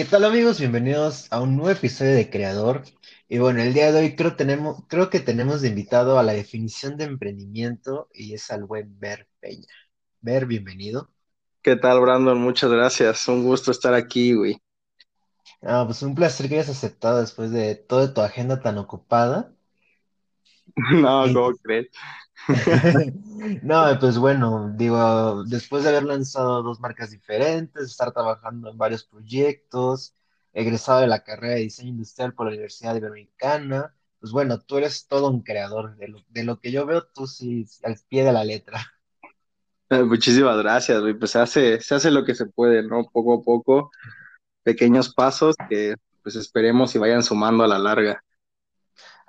¿Qué tal amigos? Bienvenidos a un nuevo episodio de Creador. Y bueno, el día de hoy creo, tenemos, creo que tenemos de invitado a la definición de emprendimiento y es al buen Ver Peña. Ver, bienvenido. ¿Qué tal, Brandon? Muchas gracias. Un gusto estar aquí, güey. Ah, pues un placer que hayas aceptado después de toda tu agenda tan ocupada. No, ¿cómo crees? no, pues bueno, digo, después de haber lanzado dos marcas diferentes, estar trabajando en varios proyectos, egresado de la carrera de diseño industrial por la Universidad Iberoamericana, pues bueno, tú eres todo un creador. De lo, de lo que yo veo, tú sí, al pie de la letra. Eh, Muchísimas gracias, güey. Pues se hace, se hace lo que se puede, ¿no? Poco a poco, pequeños pasos que pues esperemos y vayan sumando a la larga.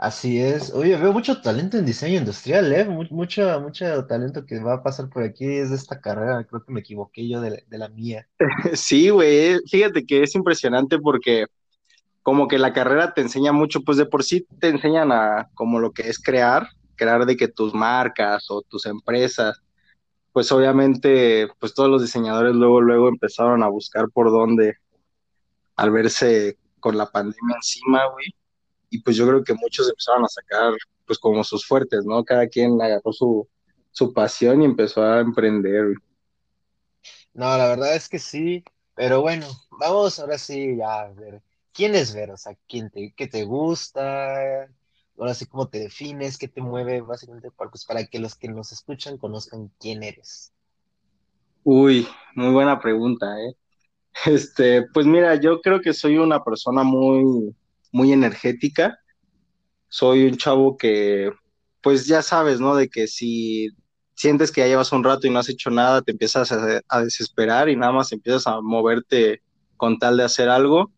Así es. Oye, veo mucho talento en diseño industrial, ¿eh? Mu- mucho, mucho talento que va a pasar por aquí es de esta carrera. Creo que me equivoqué yo de, de la mía. Sí, güey. Fíjate que es impresionante porque como que la carrera te enseña mucho, pues de por sí te enseñan a como lo que es crear, crear de que tus marcas o tus empresas, pues obviamente, pues todos los diseñadores luego, luego empezaron a buscar por dónde al verse con la pandemia encima, güey. Y pues yo creo que muchos empezaron a sacar, pues como sus fuertes, ¿no? Cada quien agarró su, su pasión y empezó a emprender. No, la verdad es que sí, pero bueno, vamos ahora sí ya a ver. ¿Quién es Ver? O sea, ¿quién te, qué te gusta? Ahora sí, ¿cómo te defines? ¿Qué te mueve? Básicamente, pues, para que los que nos escuchan conozcan quién eres. Uy, muy buena pregunta, ¿eh? Este, pues mira, yo creo que soy una persona muy, muy energética. Soy un chavo que, pues ya sabes, ¿no? De que si sientes que ya llevas un rato y no has hecho nada, te empiezas a, a desesperar y nada más empiezas a moverte con tal de hacer algo.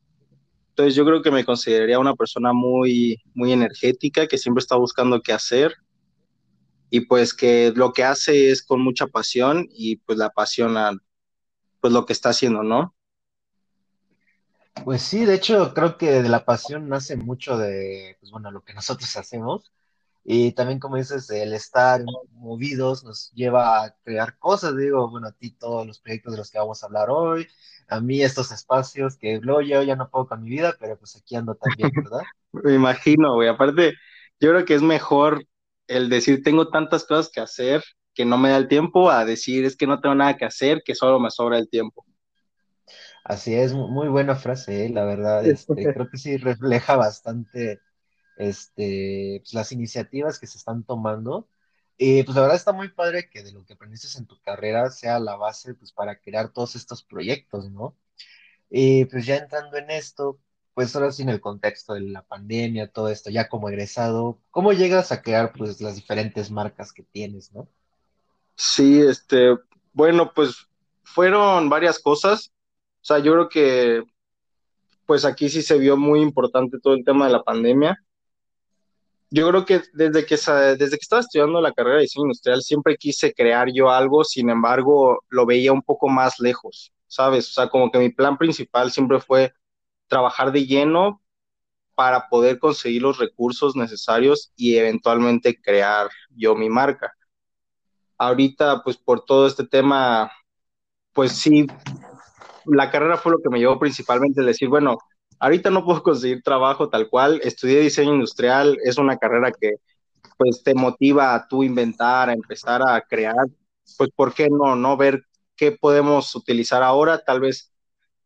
Entonces yo creo que me consideraría una persona muy, muy energética, que siempre está buscando qué hacer y pues que lo que hace es con mucha pasión y pues la apasiona pues lo que está haciendo, ¿no? Pues sí, de hecho, creo que de la pasión nace mucho de, pues bueno, lo que nosotros hacemos. Y también, como dices, el estar movidos nos lleva a crear cosas. Digo, bueno, a ti todos los proyectos de los que vamos a hablar hoy, a mí estos espacios que luego yo ya no puedo con mi vida, pero pues aquí ando también, ¿verdad? Me imagino, güey. Aparte, yo creo que es mejor el decir tengo tantas cosas que hacer que no me da el tiempo a decir es que no tengo nada que hacer, que solo me sobra el tiempo. Así es, mu- muy buena frase, ¿eh? La verdad, este, creo que sí refleja bastante este, pues, las iniciativas que se están tomando. Y pues la verdad está muy padre que de lo que aprendiste en tu carrera sea la base pues para crear todos estos proyectos, ¿no? Y pues ya entrando en esto, pues ahora sí en el contexto de la pandemia, todo esto, ya como egresado, ¿cómo llegas a crear pues las diferentes marcas que tienes, ¿no? Sí, este, bueno, pues fueron varias cosas. O sea, yo creo que pues aquí sí se vio muy importante todo el tema de la pandemia. Yo creo que desde que, desde que estaba estudiando la carrera de diseño industrial siempre quise crear yo algo, sin embargo, lo veía un poco más lejos, ¿sabes? O sea, como que mi plan principal siempre fue trabajar de lleno para poder conseguir los recursos necesarios y eventualmente crear yo mi marca. Ahorita, pues por todo este tema, pues sí, la carrera fue lo que me llevó principalmente a decir, bueno, ahorita no puedo conseguir trabajo tal cual, estudié diseño industrial, es una carrera que pues te motiva a tú inventar, a empezar a crear, pues ¿por qué no, no ver qué podemos utilizar ahora? Tal vez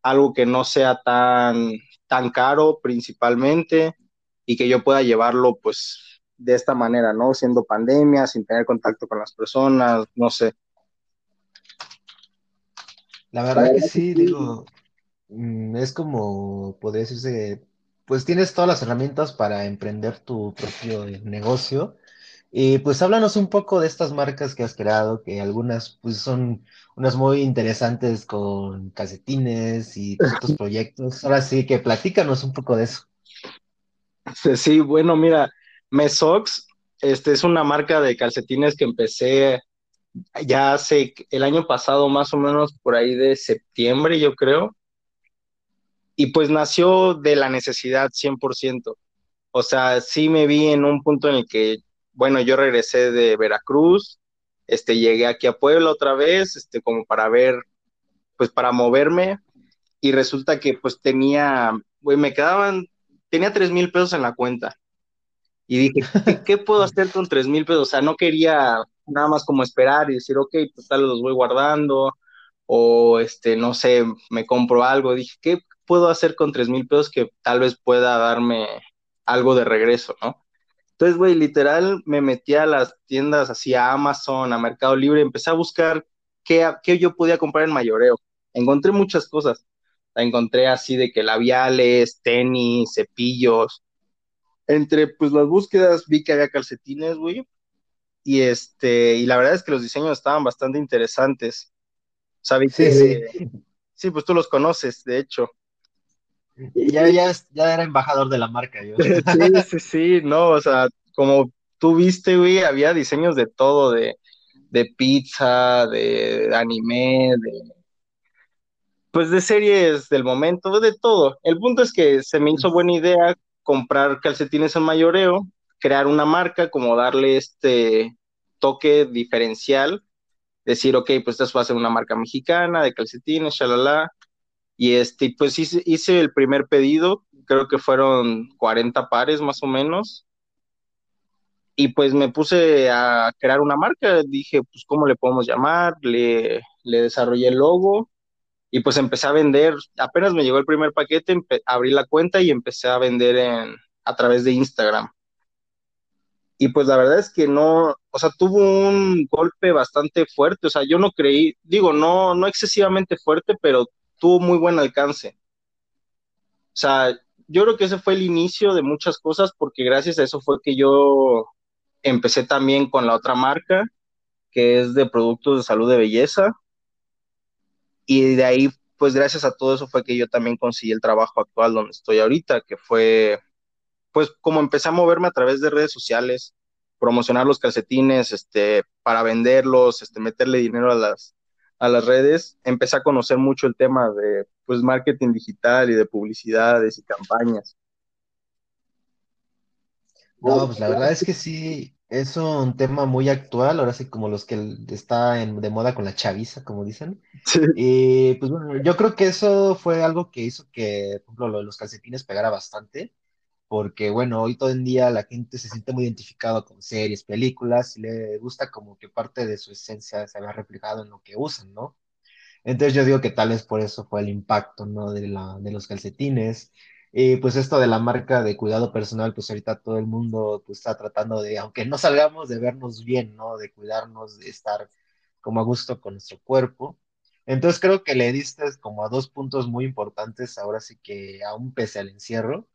algo que no sea tan, tan caro principalmente y que yo pueda llevarlo pues de esta manera, ¿no? Siendo pandemia, sin tener contacto con las personas, no sé. La verdad que sí, digo, mm, es como, podría decirse, pues tienes todas las herramientas para emprender tu propio negocio. Y pues háblanos un poco de estas marcas que has creado, que algunas pues son unas muy interesantes con calcetines y otros proyectos. Ahora sí que platícanos un poco de eso. Sí, bueno, mira, Mesox, este es una marca de calcetines que empecé ya hace el año pasado, más o menos por ahí de septiembre, yo creo, y pues nació de la necesidad 100%. O sea, sí me vi en un punto en el que, bueno, yo regresé de Veracruz, este, llegué aquí a Puebla otra vez, este, como para ver, pues para moverme, y resulta que pues tenía, güey, me quedaban, tenía tres mil pesos en la cuenta. Y dije, ¿qué, puedo hacer con tres mil pesos? O sea, no quería nada más como esperar y decir, ok, pues tal los voy guardando, o este, no sé, me compro algo. Dije, ¿qué puedo hacer con tres mil pesos que tal vez pueda darme algo de regreso, ¿no? Entonces, güey, literal me metí a las tiendas así, a Amazon, a Mercado Libre, empecé a buscar qué, qué yo podía comprar en mayoreo. Encontré muchas cosas. La encontré así de que labiales, tenis, cepillos. Entre pues las búsquedas vi que había calcetines, güey. Y este, y la verdad es que los diseños estaban bastante interesantes. Sabí sí, sí. sí, pues tú los conoces, de hecho. Ya, ya, ya era embajador de la marca, yo. Sí, sí, sí, no, o sea, como tú viste, güey, había diseños de todo, de, de pizza, de anime, de pues de series del momento, de todo. El punto es que se me hizo buena idea comprar calcetines en mayoreo, crear una marca, como darle este toque diferencial decir, ok, pues esto va a ser una marca mexicana de calcetines, shalala. Y este, pues hice, hice el primer pedido, creo que fueron 40 pares más o menos. Y pues me puse a crear una marca, dije, pues, ¿cómo le podemos llamar? Le, le desarrollé el logo y pues empecé a vender. Apenas me llegó el primer paquete, abrí la cuenta y empecé a vender en, a través de Instagram y pues la verdad es que no, o sea, tuvo un golpe bastante fuerte, o sea, yo no creí, digo, no, no excesivamente fuerte, pero tuvo muy buen alcance. O sea, yo creo que ese fue el inicio de muchas cosas porque gracias a eso fue que yo empecé también con la otra marca, que es de productos de salud de belleza. Y de ahí, pues gracias a todo eso fue que yo también conseguí el trabajo actual donde estoy ahorita, que fue pues como empecé a moverme a través de redes sociales, promocionar los calcetines, este, para venderlos, este, meterle dinero a las, a las redes, empecé a conocer mucho el tema de, pues, marketing digital y de publicidades y campañas. No, pues la verdad es que sí, es un tema muy actual, ahora sí como los que está en, de moda con la chaviza, como dicen. Y pues bueno, yo creo que eso fue algo que hizo que, por ejemplo, lo de los calcetines pegara bastante porque bueno, hoy todo el día la gente se siente muy identificado con series, películas, y le gusta como que parte de su esencia se vea reflejado en lo que usan, ¿no? Entonces yo digo que tal vez por eso fue el impacto, ¿no? De, la, de los calcetines. Y pues esto de la marca de cuidado personal, pues ahorita todo el mundo pues, está tratando de, aunque no salgamos, de vernos bien, ¿no? De cuidarnos, de estar como a gusto con nuestro cuerpo. Entonces creo que le diste como a dos puntos muy importantes, ahora sí que aún pese al encierro,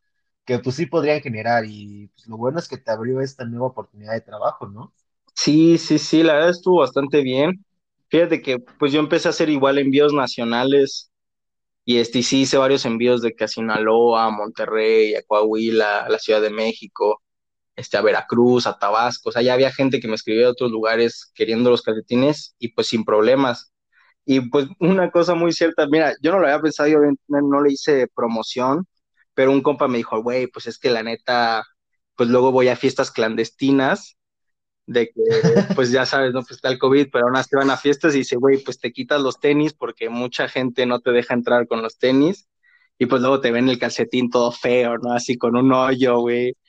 que pues sí podrían generar y pues, lo bueno es que te abrió esta nueva oportunidad de trabajo, ¿no? Sí, sí, sí, la verdad estuvo bastante bien. Fíjate que pues yo empecé a hacer igual envíos nacionales y este sí hice varios envíos de que a Sinaloa, a Monterrey, a Coahuila, a la Ciudad de México, este, a Veracruz, a Tabasco, o sea, ya había gente que me escribía de otros lugares queriendo los calcetines y pues sin problemas. Y pues una cosa muy cierta, mira, yo no lo había pensado, yo no le hice promoción, pero un compa me dijo, güey, pues es que la neta, pues luego voy a fiestas clandestinas, de que, pues ya sabes, no, pues está el COVID, pero aún así van a fiestas y dice, güey, pues te quitas los tenis porque mucha gente no te deja entrar con los tenis y pues luego te ven el calcetín todo feo, ¿no? Así con un hoyo, güey.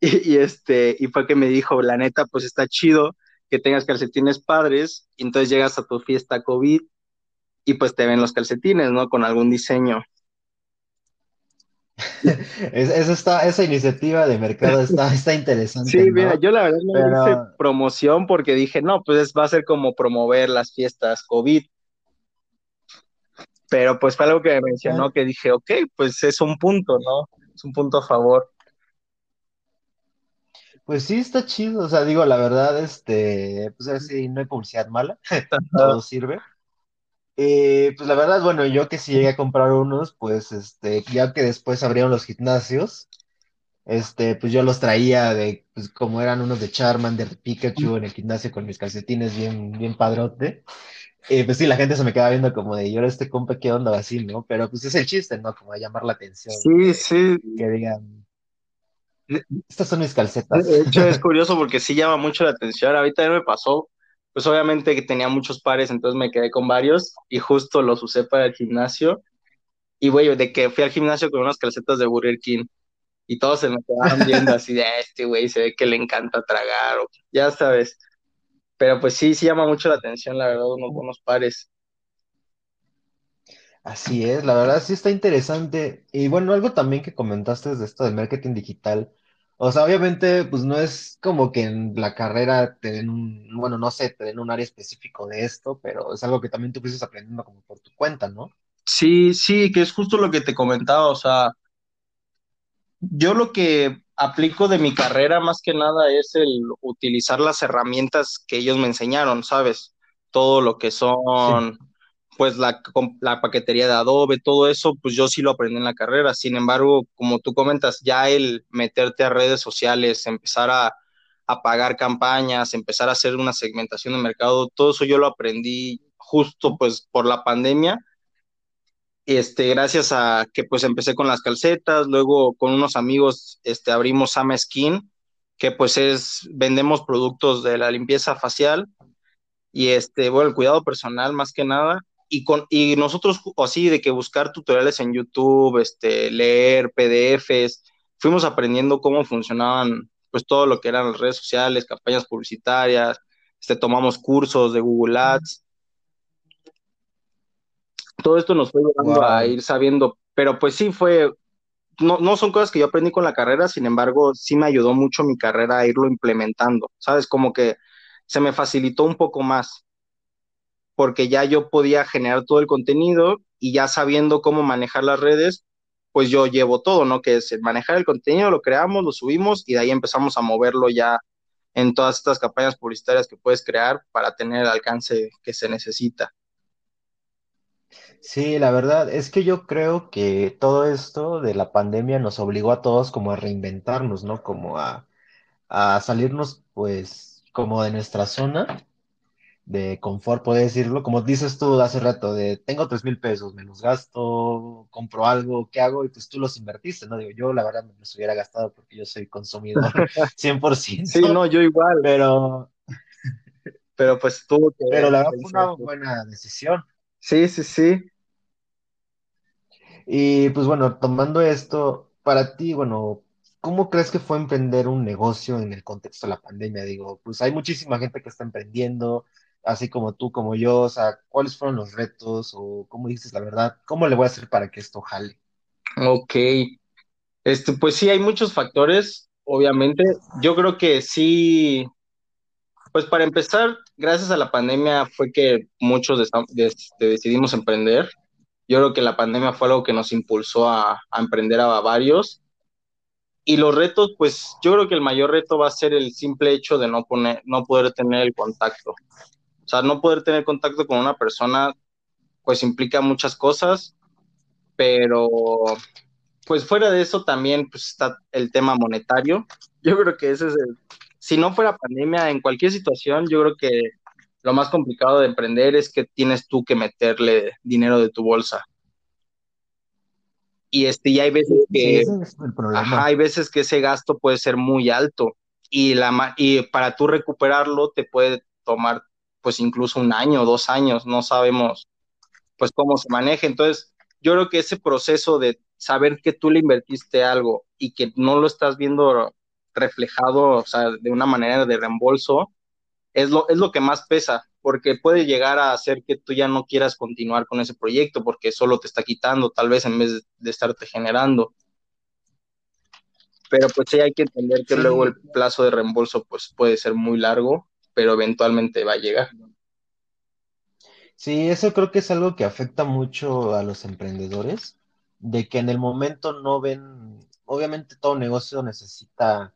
Y, y, este, y fue que me dijo, la neta, pues está chido que tengas calcetines padres y entonces llegas a tu fiesta COVID y pues te ven los calcetines, ¿no? Con algún diseño. esa, esa iniciativa de mercado está, está interesante. Sí, mira, yo la verdad no hice promoción porque dije, no, pues va a ser como promover las fiestas COVID. Pero pues fue algo que me mencionó que dije, ok, pues es un punto, ¿no? Es un punto a favor. Pues sí, está chido, o sea, digo, la verdad, este, pues así, no hay publicidad mala, todo sirve. Eh, pues la verdad, bueno, yo que si llegué a comprar unos, pues este, ya que después abrieron los gimnasios, este, pues yo los traía de, pues como eran unos de Charmander, de Pikachu en el gimnasio con mis calcetines bien, bien padrote. Eh, pues sí, la gente se me queda viendo como de, yo este compa, ¿qué onda? Así, ¿no? Pero pues es el chiste, ¿no? Como a llamar la atención. Sí, sí. Que digan, estas son mis calcetas. De hecho, es curioso porque sí llama mucho la atención. Ahorita me pasó pues obviamente que tenía muchos pares, entonces me quedé con varios y justo los usé para el gimnasio. Y, güey, de que fui al gimnasio con unas calcetas de Burger King y todos se me quedaron viendo así de, ah, este güey se ve que le encanta tragar, o ya sabes. Pero pues sí, sí llama mucho la atención, la verdad, unos buenos pares. Así es, la verdad sí está interesante. Y bueno, algo también que comentaste de esto de marketing digital. O sea, obviamente, pues no es como que en la carrera te den un, bueno, no sé, te den un área específico de esto, pero es algo que también tú fuiste aprendiendo como por tu cuenta, ¿no? Sí, sí, que es justo lo que te comentaba, o sea, yo lo que aplico de mi carrera más que nada es el utilizar las herramientas que ellos me enseñaron, ¿sabes? Todo lo que son, pues la, la paquetería de Adobe, todo eso, pues yo sí lo aprendí en la carrera. Sin embargo, como tú comentas, ya el meterte a redes sociales, empezar a, a pagar campañas, empezar a hacer una segmentación de mercado, todo eso yo lo aprendí justo pues por la pandemia. Este, gracias a que pues empecé con las calcetas, luego con unos amigos este, abrimos Sama Skin, que pues es, vendemos productos de la limpieza facial. Y este, bueno, el cuidado personal más que nada, y, con, y nosotros así de que buscar tutoriales en YouTube, este, leer PDFs, fuimos aprendiendo cómo funcionaban pues todo lo que eran las redes sociales, campañas publicitarias, este, tomamos cursos de Google Ads, todo esto nos fue llevando a ir sabiendo, pero pues sí fue, no, no son cosas que yo aprendí con la carrera, sin embargo, sí me ayudó mucho mi carrera a irlo implementando, ¿sabes? Como que se me facilitó un poco más, porque ya yo podía generar todo el contenido y ya sabiendo cómo manejar las redes, pues yo llevo todo, ¿no? Que es manejar el contenido, lo creamos, lo subimos y de ahí empezamos a moverlo ya en todas estas campañas publicitarias que puedes crear para tener el alcance que se necesita. Sí, la verdad es que yo creo que todo esto de la pandemia nos obligó a todos como a reinventarnos, ¿no? Como a, a salirnos, pues, como de nuestra zona de confort, puedo decirlo. Como dices tú hace rato, de tengo tres mil pesos, me los gasto, compro algo, ¿qué hago? Y pues tú los invertiste, ¿no? Digo, yo la verdad me los hubiera gastado porque yo soy consumidor 100%. Sí, no, yo igual. Pero... Pero pues tú... Pero la verdad fue una buena decisión. Sí, sí, sí. Y pues bueno, tomando esto, para ti, bueno, ¿cómo crees que fue emprender un negocio en el contexto de la pandemia? Digo, pues hay muchísima gente que está emprendiendo, así como tú, como yo, o sea, ¿cuáles fueron los retos o cómo dices la verdad? ¿Cómo le voy a hacer para que esto jale? Ok, este, pues sí, hay muchos factores, obviamente. Yo creo que sí, pues para empezar, gracias a la pandemia fue que muchos decidimos emprender. Yo creo que la pandemia fue algo que nos impulsó a, emprender a varios. Y los retos, pues yo creo que el mayor reto va a ser el simple hecho de no, poner, no poder tener el contacto. O sea, no poder tener contacto con una persona, pues implica muchas cosas, pero pues fuera de eso también pues, está el tema monetario. Yo creo que ese es el, si no fuera pandemia, en cualquier situación, yo creo que lo más complicado de emprender es que tienes tú que meterle dinero de tu bolsa. Y este, y hay veces que hay veces que ese gasto puede ser muy alto y la y para tú recuperarlo te puede tomar pues incluso un año, dos años, no sabemos pues cómo se maneja. Entonces, yo creo que ese proceso de saber que tú le invertiste algo y que no lo estás viendo reflejado, o sea, de una manera de reembolso, es lo, es lo que más pesa, porque puede llegar a hacer que tú ya no quieras continuar con ese proyecto porque solo te está quitando, tal vez en vez de estarte generando. Pero pues sí hay que entender que luego el plazo de reembolso pues puede ser muy largo, pero eventualmente va a llegar. Sí, eso creo que es algo que afecta mucho a los emprendedores, de que en el momento no ven, obviamente todo negocio necesita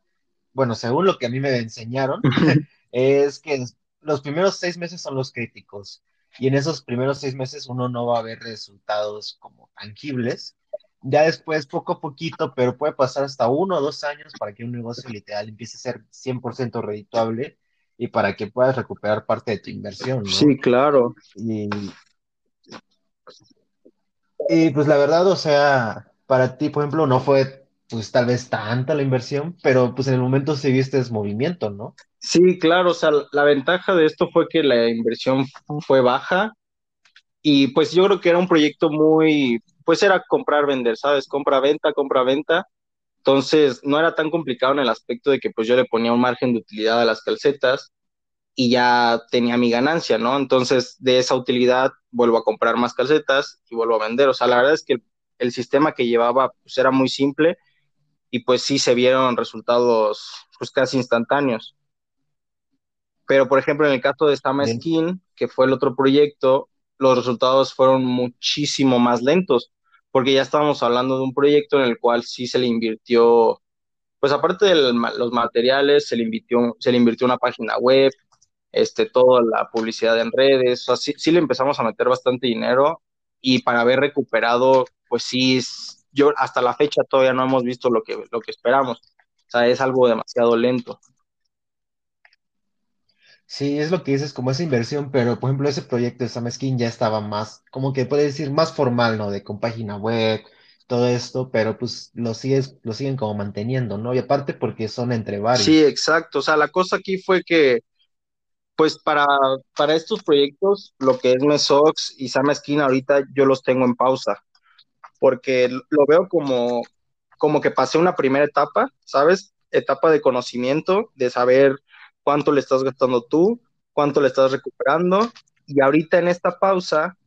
bueno, según lo que a mí me enseñaron, es que los primeros seis meses son los críticos y en esos primeros seis meses uno no va a ver resultados como tangibles. Ya después, poco a poquito, pero puede pasar hasta uno o dos años para que un negocio literal empiece a ser 100% redituable y para que puedas recuperar parte de tu inversión, ¿no? Sí, claro. Y, y pues la verdad, o sea, para ti, por ejemplo, no fue pues tal vez tanta la inversión, pero pues en el momento sí viste movimiento, ¿no? Sí, claro, o sea, la ventaja de esto fue que la inversión fue baja y pues yo creo que era un proyecto muy, pues era comprar, vender, ¿sabes? Compra, venta, compra, venta. Entonces, no era tan complicado en el aspecto de que pues yo le ponía un margen de utilidad a las calcetas y ya tenía mi ganancia, ¿no? Entonces, de esa utilidad vuelvo a comprar más calcetas y vuelvo a vender. O sea, la verdad es que el, sistema que llevaba pues era muy simple y pues sí se vieron resultados pues casi instantáneos. Pero, por ejemplo, en el caso de Sama Skin, que fue el otro proyecto, los resultados fueron muchísimo más lentos, porque ya estábamos hablando de un proyecto en el cual sí se le invirtió, pues aparte de los materiales, se le invirtió, se le invirtió una página web, este, toda la publicidad en redes, o sea, sí, le empezamos a meter bastante dinero y para haber recuperado, pues sí, yo hasta la fecha todavía no hemos visto lo que, lo que esperamos, o sea, es algo demasiado lento. Sí, es lo que dices, como esa inversión, pero por ejemplo, ese proyecto de Sam Skin ya estaba más, como que puede decir, más formal, ¿no? De con página web, todo esto, pero pues lo sigues, lo siguen como manteniendo, ¿no? Y aparte porque son entre varios. Sí, exacto. O sea, la cosa aquí fue que, pues para, para estos proyectos, lo que es Mesox y Sam Skin ahorita yo los tengo en pausa, porque lo veo como, como que pasé una primera etapa, ¿sabes? Etapa de conocimiento, de saber cuánto le estás gastando tú, cuánto le estás recuperando. Y ahorita en esta pausa,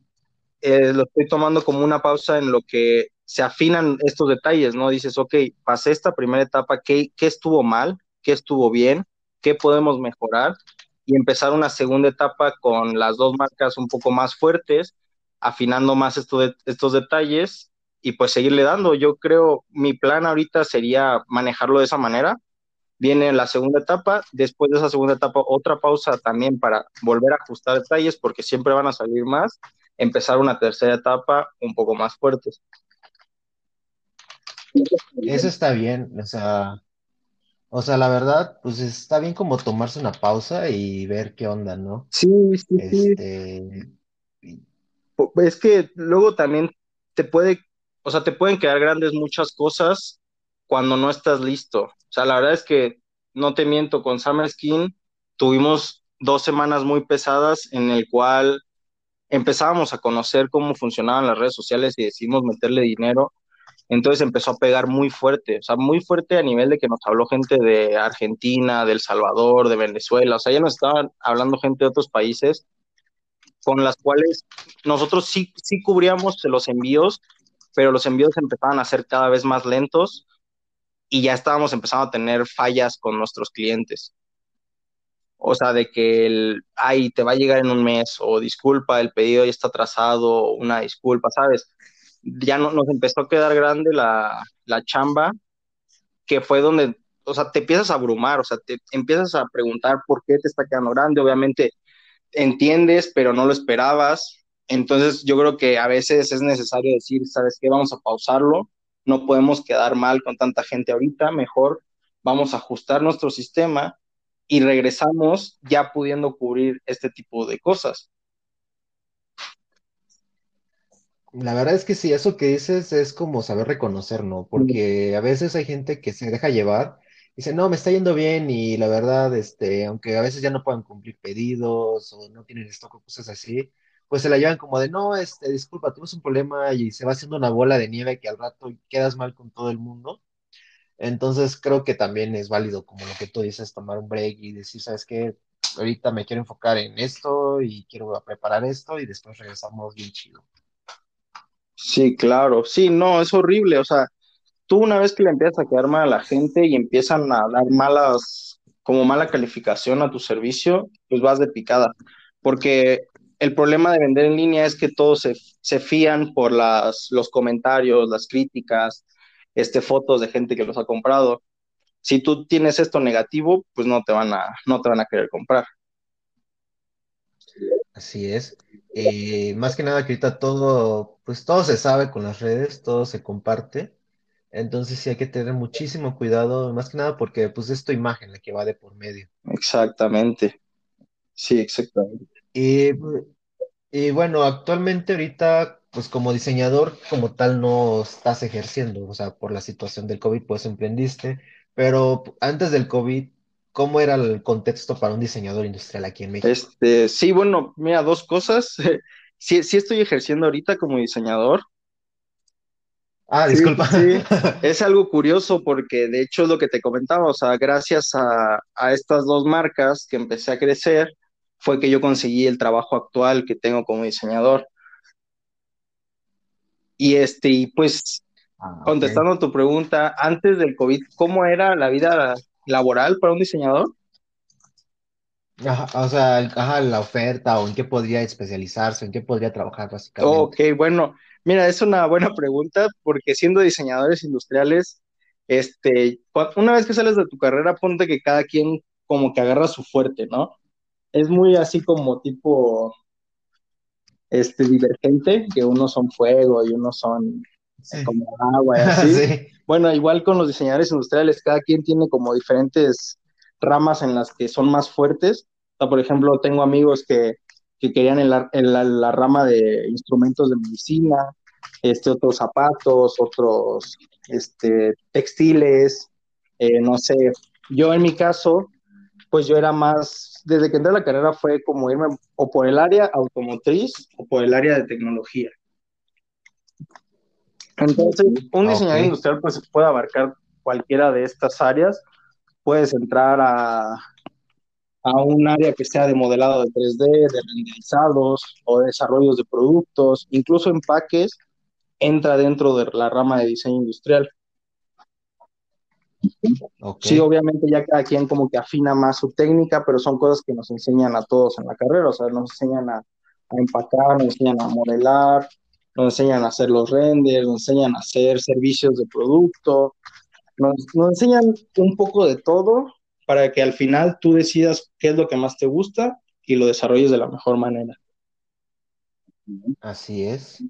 eh, lo estoy tomando como una pausa en lo que se afinan estos detalles, ¿no? Dices, ok, pasé esta primera etapa, ¿qué, qué estuvo mal? ¿Qué estuvo bien? ¿Qué podemos mejorar? Y empezar una segunda etapa con las dos marcas un poco más fuertes, afinando más estos detalles y pues seguirle dando. Yo creo, mi plan ahorita sería manejarlo de esa manera, viene la segunda etapa, después de esa segunda etapa otra pausa también para volver a ajustar detalles porque siempre van a salir más, empezar una tercera etapa un poco más fuertes. Eso está bien, o sea, o sea, la verdad, pues está bien como tomarse una pausa y ver qué onda, ¿no? Sí, sí, este... Es que luego también te puede, o sea, te pueden quedar grandes muchas cosas cuando no estás listo. O sea, la verdad es que no te miento, con Summer Skin tuvimos dos semanas muy pesadas en el cual empezábamos a conocer cómo funcionaban las redes sociales y decidimos meterle dinero. Entonces empezó a pegar muy fuerte, o sea, muy fuerte a nivel de que nos habló gente de Argentina, de El Salvador, de Venezuela, o sea, ya nos estaban hablando gente de otros países con las cuales nosotros sí, sí cubríamos los envíos, pero los envíos empezaban a ser cada vez más lentos y ya estábamos empezando a tener fallas con nuestros clientes. O sea, de que el, ay, te va a llegar en un mes, o disculpa, el pedido ya está atrasado, una disculpa, ¿sabes? Ya no, nos empezó a quedar grande la, la chamba, que fue donde, o sea, te empiezas a abrumar, o sea, te empiezas a preguntar por qué te está quedando grande, obviamente entiendes, pero no lo esperabas. Entonces yo creo que a veces es necesario decir, ¿sabes qué? Vamos a pausarlo no podemos quedar mal con tanta gente ahorita, mejor vamos a ajustar nuestro sistema y regresamos ya pudiendo cubrir este tipo de cosas. La verdad es que sí, eso que dices es como saber reconocer, ¿no? Porque a veces hay gente que se deja llevar dice, no, me está yendo bien y la verdad, este, aunque a veces ya no puedan cumplir pedidos o no tienen stock o cosas así, pues se la llevan como de, no, este, disculpa, tuvimos un problema y se va haciendo una bola de nieve que al rato quedas mal con todo el mundo. Entonces creo que también es válido, como lo que tú dices, tomar un break y decir, ¿sabes qué? Ahorita me quiero enfocar en esto y quiero preparar esto y después regresamos bien chido. Sí, claro, sí, no, es horrible, o sea, tú una vez que le empiezas a quedar mal a la gente y empiezan a dar malas, como mala calificación a tu servicio, pues vas de picada, porque el problema de vender en línea es que todos se, fían por las, los comentarios, las críticas, este, fotos de gente que los ha comprado. Si tú tienes esto negativo, pues no te van a, no te van a querer comprar. Así es. Eh, más que nada que ahorita todo, pues todo se sabe con las redes, todo se comparte. Entonces sí hay que tener muchísimo cuidado, más que nada porque pues es tu imagen la que va de por medio. Exactamente. Sí, exactamente. Y, bueno, actualmente ahorita, pues como diseñador como tal no estás ejerciendo, o sea, por la situación del COVID, pues emprendiste, pero antes del COVID, ¿cómo era el contexto para un diseñador industrial aquí en México? Este, sí, bueno, mira, dos cosas. sí, sí estoy ejerciendo ahorita como diseñador, Ah, disculpa. Sí, es algo curioso porque de hecho es lo que te comentaba, o sea, gracias a, a estas dos marcas que empecé a crecer, fue que yo conseguí el trabajo actual que tengo como diseñador. Y este, pues, ah, contestando tu pregunta, antes del COVID, ¿cómo era la vida laboral para un diseñador? o sea, ajá, la oferta o en qué podría especializarse, en qué podría trabajar básicamente. Ok, bueno, mira, es una buena pregunta porque siendo diseñadores industriales, este, una vez que sales de tu carrera, ponte que cada quien como que agarra su fuerte, ¿no? Es muy así como tipo, este, divergente, que unos son fuego y unos son como agua y así. Bueno, igual con los diseñadores industriales, cada quien tiene como diferentes ramas en las que son más fuertes. por ejemplo, tengo amigos que, que querían en, la, en la, rama de instrumentos de medicina, este, otros zapatos, otros este, textiles, eh, no sé. Yo en mi caso, pues yo era más, desde que entré a la carrera fue como irme o por el área automotriz o por el área de tecnología. Entonces, un diseñador industrial pues puede abarcar cualquiera de estas áreas puedes entrar a, a un área que sea de modelado de 3D, de renderizados o de desarrollos de productos, incluso empaques, entra dentro de la rama de diseño industrial. Sí, obviamente ya cada quien como que afina más su técnica, pero son cosas que nos enseñan a todos en la carrera, o sea, nos enseñan a, a empacar, nos enseñan a modelar, nos enseñan a hacer los renders, nos enseñan a hacer servicios de producto, nos, enseñan un poco de todo para que al final tú decidas qué es lo que más te gusta y lo desarrolles de la mejor manera. Así es.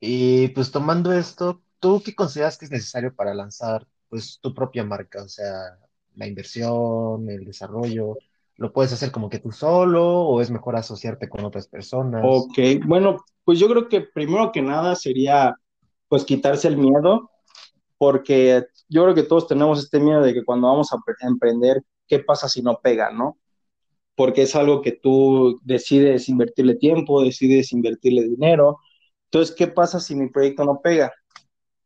Y pues tomando esto, ¿tú qué consideras que es necesario para lanzar pues tu propia marca? O sea, la inversión, el desarrollo, ¿lo puedes hacer como que tú solo o es mejor asociarte con otras personas? Ok, bueno, pues yo creo que primero que nada sería pues quitarse el miedo porque yo creo que todos tenemos este miedo de que cuando vamos a emprender, ¿qué pasa si no pega, no? Porque es algo que tú decides invertirle tiempo, decides invertirle dinero. Entonces, ¿qué pasa si mi proyecto no pega?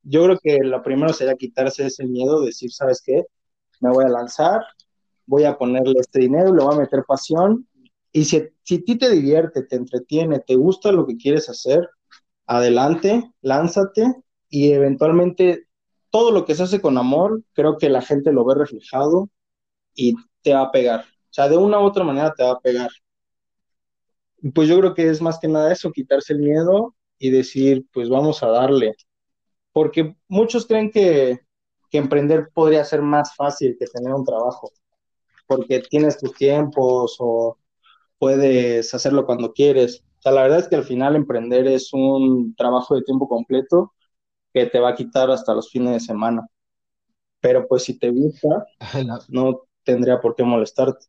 Yo creo que lo primero sería quitarse ese miedo, decir, ¿sabes qué? Me voy a lanzar, voy a ponerle este dinero, le voy a meter pasión. Y si, si a ti te divierte, te entretiene, te gusta lo que quieres hacer, adelante, lánzate y eventualmente todo lo que se hace con amor, creo que la gente lo ve reflejado y te va a pegar. O sea, de una u otra manera te va a pegar. Pues yo creo que es más que nada eso, quitarse el miedo y decir, pues vamos a darle. Porque muchos creen que, que emprender podría ser más fácil que tener un trabajo, porque tienes tus tiempos o puedes hacerlo cuando quieres. O sea, la verdad es que al final emprender es un trabajo de tiempo completo que te va a quitar hasta los fines de semana. Pero pues si te gusta, no tendría por qué molestarte.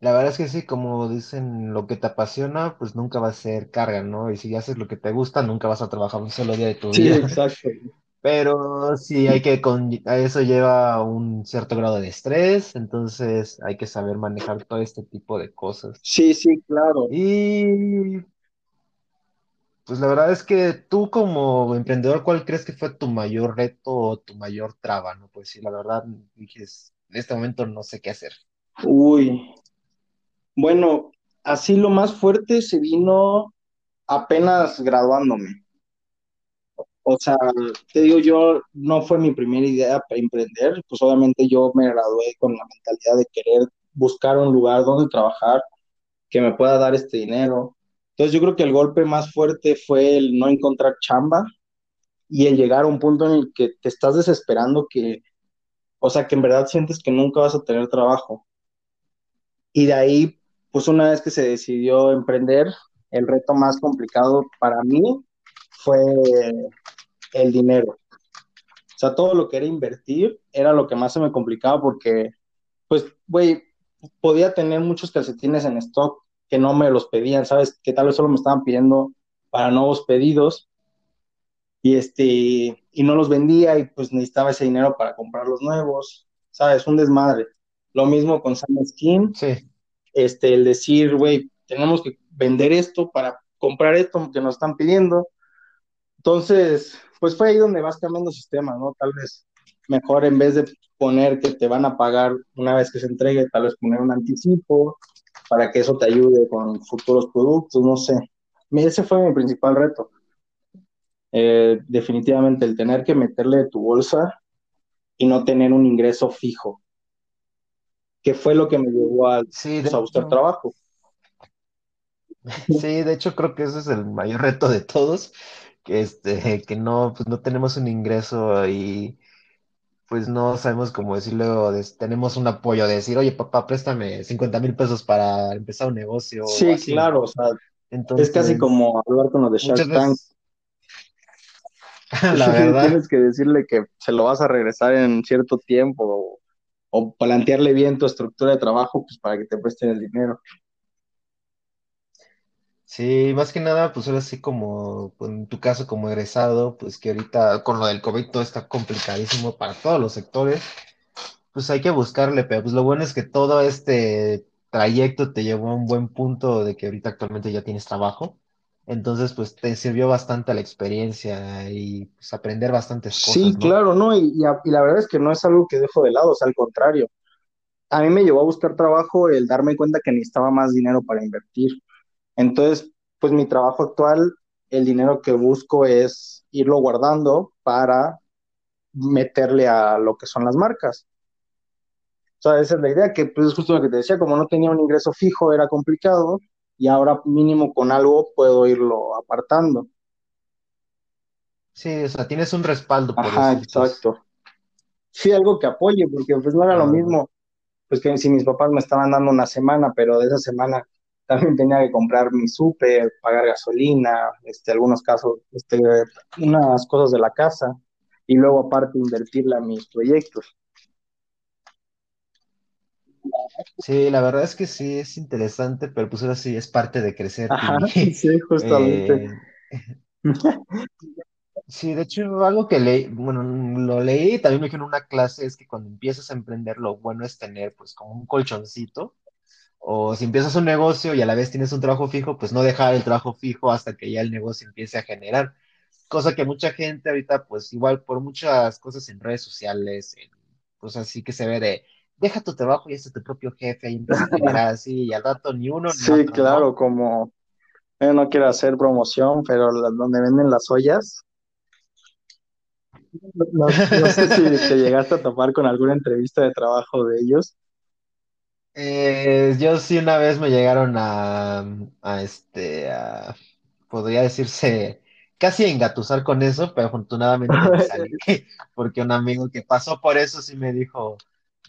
La verdad es que sí, como dicen, lo que te apasiona, pues nunca va a ser carga, ¿no? Y si haces lo que te gusta, nunca vas a trabajar un solo día de tu vida. Sí, exacto. Pero sí hay que, con, a eso lleva un cierto grado de estrés, entonces hay que saber manejar todo este tipo de cosas. Sí, sí, claro. Y pues la verdad es que tú como emprendedor, ¿cuál crees que fue tu mayor reto o tu mayor traba? No, pues sí, la verdad, dijes, en este momento no sé qué hacer. Uy, bueno, así lo más fuerte se vino apenas graduándome. O sea, te digo, yo no fue mi primera idea para emprender, pues obviamente yo me gradué con la mentalidad de querer buscar un lugar donde trabajar que me pueda dar este dinero, entonces yo creo que el golpe más fuerte fue el no encontrar chamba y el llegar a un punto en el que te estás desesperando que, o sea, que en verdad sientes que nunca vas a tener trabajo. Y de ahí, pues una vez que se decidió emprender, el reto más complicado para mí fue el dinero. O sea, todo lo que era invertir era lo que más se me complicaba porque, pues, güey, podía tener muchos calcetines en stock, que no me los pedían, ¿sabes? Que tal vez solo me estaban pidiendo para nuevos pedidos y este y no los vendía y pues necesitaba ese dinero para comprar los nuevos, ¿sabes? Un desmadre. Lo mismo con Sam Skin. Sí. Este, el decir, güey, tenemos que vender esto para comprar esto que nos están pidiendo. Entonces, pues fue ahí donde vas cambiando sistemas, ¿no? Tal vez mejor en vez de poner que te van a pagar una vez que se entregue, tal vez poner un anticipo para que eso te ayude con futuros productos, no sé. Ese fue mi principal reto. Eh, definitivamente el tener que meterle de tu bolsa y no tener un ingreso fijo, que fue lo que me llevó a, pues, a buscar trabajo. Sí, de hecho creo que ese es el mayor reto de todos, que este, que no, pues no tenemos un ingreso y pues no sabemos cómo decirlo, tenemos un apoyo de decir, oye papá, préstame 50 mil pesos para empezar un negocio. Sí, claro, o sea, es casi como hablar con los de Shark Tank. la verdad. Tienes que decirle que se lo vas a regresar en cierto tiempo o, plantearle bien tu estructura de trabajo pues para que te presten el dinero. Sí, más que nada, pues ahora sí como pues, en tu caso como egresado, pues que ahorita con lo del COVID todo está complicadísimo para todos los sectores, pues hay que buscarle, pero pues lo bueno es que todo este trayecto te llevó a un buen punto de que ahorita actualmente ya tienes trabajo, entonces pues te sirvió bastante la experiencia y pues aprender bastantes cosas, Sí, claro, ¿no? Y, y la verdad es que no es algo que dejo de lado, o sea, al contrario, a mí me llevó a buscar trabajo el darme cuenta que necesitaba más dinero para invertir. Entonces, pues mi trabajo actual, el dinero que busco es irlo guardando para meterle a lo que son las marcas. O sea, esa es la idea, que pues es justo lo que te decía, como no tenía un ingreso fijo, era complicado, y ahora mínimo con algo puedo irlo apartando. Sí, o sea, tienes un respaldo por Ajá, exacto. Sí, algo que apoye, porque pues no era lo mismo, pues que si mis papás me estaban dando una semana, pero de esa semana también tenía que comprar mi súper, pagar gasolina, este, algunos casos, este, unas cosas de la casa, y luego aparte invertirla en mis proyectos. Sí, la verdad es que sí es interesante, pero pues ahora sí es parte de crecer. sí, justamente. Eh, sí, de hecho, algo que leí, bueno, lo leí, también me dijeron en una clase, es que cuando empiezas a emprender, lo bueno es tener pues como un colchoncito o si empiezas un negocio y a la vez tienes un trabajo fijo, pues no dejar el trabajo fijo hasta que ya el negocio empiece a generar. Cosa que mucha gente ahorita, pues igual por muchas cosas en redes sociales, en cosas así que se ve de, deja tu trabajo y es tu propio jefe y empieza a generar así y al rato ni uno ni Sí, claro, como yo no quiero hacer promoción, pero donde venden las ollas, no, sé si te llegaste a topar con alguna entrevista de trabajo de ellos. Eh, yo sí una vez me llegaron a, este, podría decirse, casi a engatusar con eso, pero afortunadamente me salí, porque un amigo que pasó por eso sí me dijo,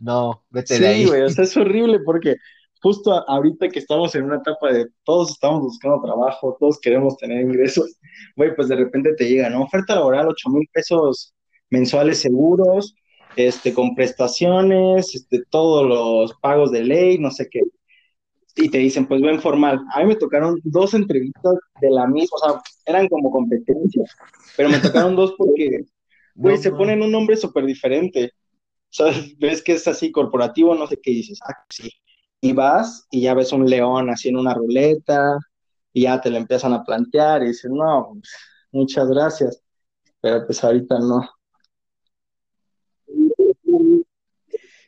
no, vete de ahí. Sí, güey, o sea, es horrible porque justo ahorita que estamos en una etapa de todos estamos buscando trabajo, todos queremos tener ingresos, güey, pues de repente te llega, ¿no? Oferta laboral, 8 mil pesos mensuales seguros, este, con prestaciones, este, todos los pagos de ley, no sé qué. Y te dicen, pues ven formal. A mí me tocaron dos entrevistas de la misma, o sea, eran como competencias, pero me tocaron dos porque, güey, se ponen un nombre súper diferente. Sea, ves que es así corporativo, no sé qué dices, ah, sí. Y vas y ya ves un león así en una ruleta y ya te lo empiezan a plantear y dices, no, pues, muchas gracias, pero pues ahorita no.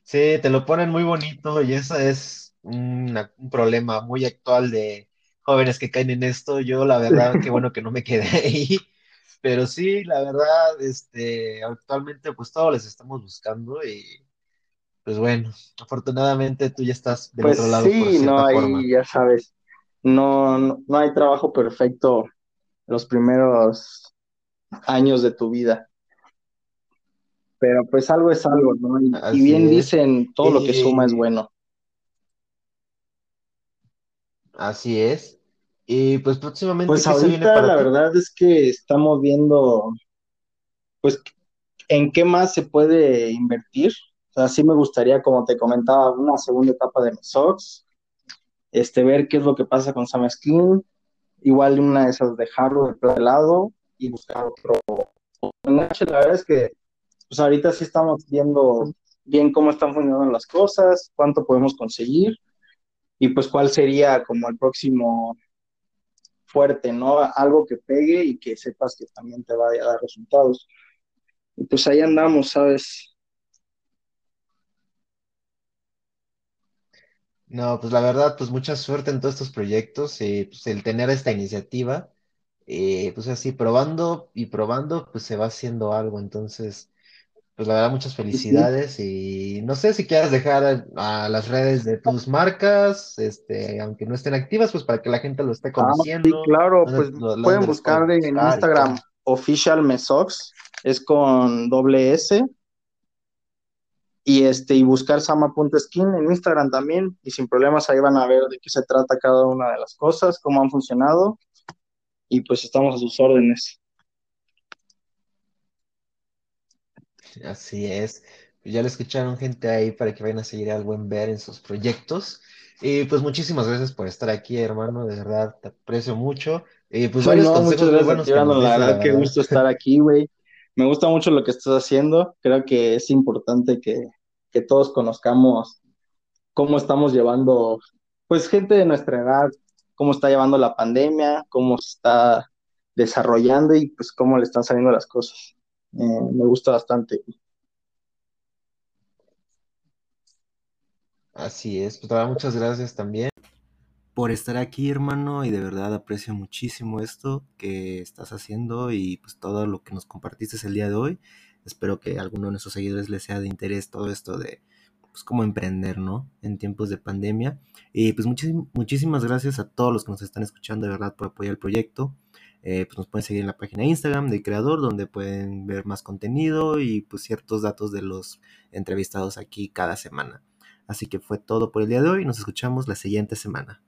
Sí, te lo ponen muy bonito y eso es un problema muy actual de jóvenes que caen en esto. Yo, la verdad, qué bueno que no me quedé ahí. Pero sí, la verdad, este, actualmente pues todos les estamos buscando y pues bueno, afortunadamente tú ya estás del pues otro lado. Sí, no, ahí ya sabes, no, no hay trabajo perfecto los primeros años de tu vida pero pues algo es algo, ¿no? Y, bien dicen, todo lo que suma es bueno. Así es. Y pues próximamente. Pues ahorita la verdad es que estamos viendo, pues, en qué más se puede invertir. O sea, sí me gustaría, como te comentaba, una segunda etapa de mis Sox, este, ver qué es lo que pasa con Sam Skin, igual una de esas dejarlo de lado y buscar otro. La verdad es que pues ahorita sí estamos viendo bien cómo están funcionando las cosas, cuánto podemos conseguir y pues cuál sería como el próximo fuerte, ¿no? Algo que pegue y que sepas que también te vaya a dar resultados. Y pues ahí andamos, ¿sabes? No, pues la verdad, pues mucha suerte en todos estos proyectos y pues el tener esta iniciativa, eh, pues así, probando y probando, pues se va haciendo algo. Entonces, pues la verdad, muchas Sí, sí. felicidades y no sé si quieras dejar a, a las redes de tus marcas, este, aunque no estén activas, pues para que la gente lo esté Ah, sí, conociendo, claro, dónde, pues lo- pueden buscar en Instagram. Official Mesox, es con doble S, y este, y buscar sama.skin en Instagram también, y sin problemas ahí van a ver de qué se trata cada una de las cosas, cómo han funcionado, y pues estamos a sus órdenes. Así es. Pues Ya lo escucharon gente ahí para que vayan a seguir al buen ver en sus proyectos. Y pues muchísimas gracias por estar aquí, hermano. De verdad, te aprecio mucho. Y pues no, muchas gracias buenos la verdad, qué gusto estar aquí, güey. Me gusta mucho lo que estás haciendo, creo que es importante que, que todos conozcamos cómo estamos llevando, pues gente de nuestra edad, cómo está llevando la pandemia, cómo se está desarrollando y pues cómo le están saliendo las cosas. Eh, me gusta bastante. Así es. Pues muchas gracias también por estar aquí, hermano. Y de verdad aprecio muchísimo esto que estás haciendo y pues todo lo que nos compartiste el día de hoy. Espero que a alguno de nuestros seguidores les sea de interés todo esto de pues cómo emprender, ¿no? En tiempos de pandemia. Y pues muchísim- muchísimas gracias a todos los que nos están escuchando, de verdad, por apoyar el proyecto. Eh, pues nos pueden seguir en la página de Instagram del creador, donde pueden ver más contenido y pues ciertos datos de los entrevistados aquí cada semana. Así que fue todo por el día de hoy. Nos escuchamos la siguiente semana.